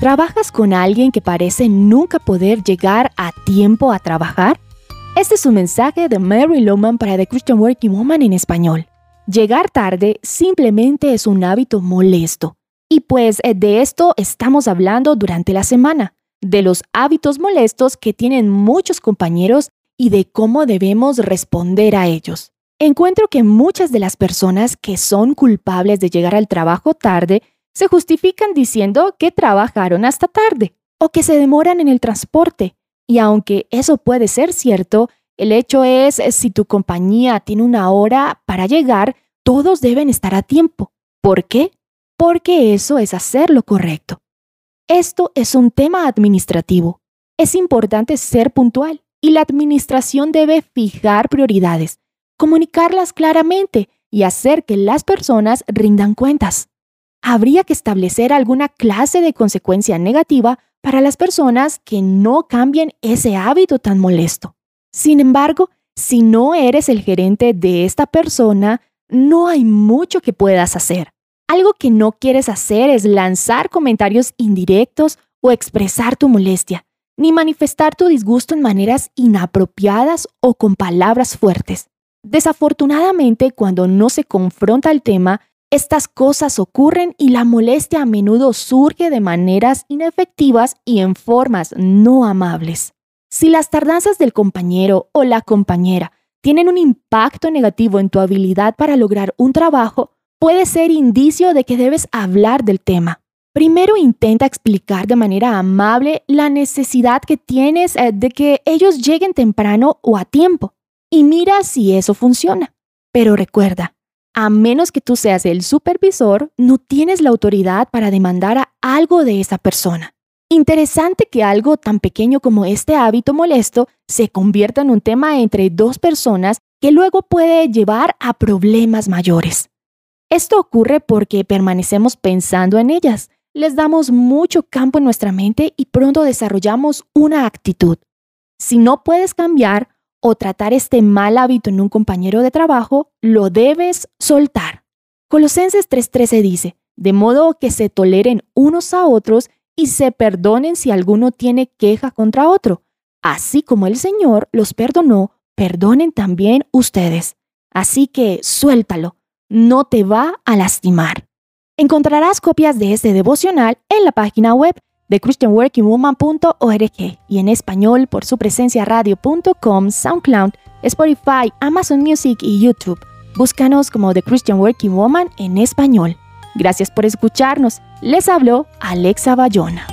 ¿Trabajas con alguien que parece nunca poder llegar a tiempo a trabajar? Este es un mensaje de Mary Loman para The Christian Working Woman en español. Llegar tarde simplemente es un hábito molesto. Y pues eh, de esto estamos hablando durante la semana, de los hábitos molestos que tienen muchos compañeros y de cómo debemos responder a ellos. Encuentro que muchas de las personas que son culpables de llegar al trabajo tarde se justifican diciendo que trabajaron hasta tarde o que se demoran en el transporte. Y aunque eso puede ser cierto, el hecho es si tu compañía tiene una hora para llegar, todos deben estar a tiempo. ¿Por qué? Porque eso es hacer lo correcto. Esto es un tema administrativo. Es importante ser puntual y la administración debe fijar prioridades, comunicarlas claramente y hacer que las personas rindan cuentas. Habría que establecer alguna clase de consecuencia negativa para las personas que no cambien ese hábito tan molesto. Sin embargo, si no eres el gerente de esta persona, no hay mucho que puedas hacer. Algo que no quieres hacer es lanzar comentarios indirectos o expresar tu molestia, ni manifestar tu disgusto en maneras inapropiadas o con palabras fuertes. Desafortunadamente, cuando no se confronta el tema, estas cosas ocurren y la molestia a menudo surge de maneras inefectivas y en formas no amables. Si las tardanzas del compañero o la compañera tienen un impacto negativo en tu habilidad para lograr un trabajo, puede ser indicio de que debes hablar del tema. Primero intenta explicar de manera amable la necesidad que tienes eh, de que ellos lleguen temprano o a tiempo y mira si eso funciona. Pero recuerda, a menos que tú seas el supervisor, no tienes la autoridad para demandar a algo de esa persona. Interesante que algo tan pequeño como este hábito molesto se convierta en un tema entre dos personas que luego puede llevar a problemas mayores. Esto ocurre porque permanecemos pensando en ellas les damos mucho campo en nuestra mente y pronto desarrollamos una actitud. Si no puedes cambiar o tratar este mal hábito en un compañero de trabajo, lo debes soltar. Colosenses 3:13 dice, de modo que se toleren unos a otros y se perdonen si alguno tiene queja contra otro. Así como el Señor los perdonó, perdonen también ustedes. Así que suéltalo, no te va a lastimar. Encontrarás copias de este devocional en la página web de christianworkingwoman.org y en español por su presencia radio.com, SoundCloud, Spotify, Amazon Music y YouTube. Búscanos como The Christian Working Woman en español. Gracias por escucharnos. Les habló Alexa Bayona.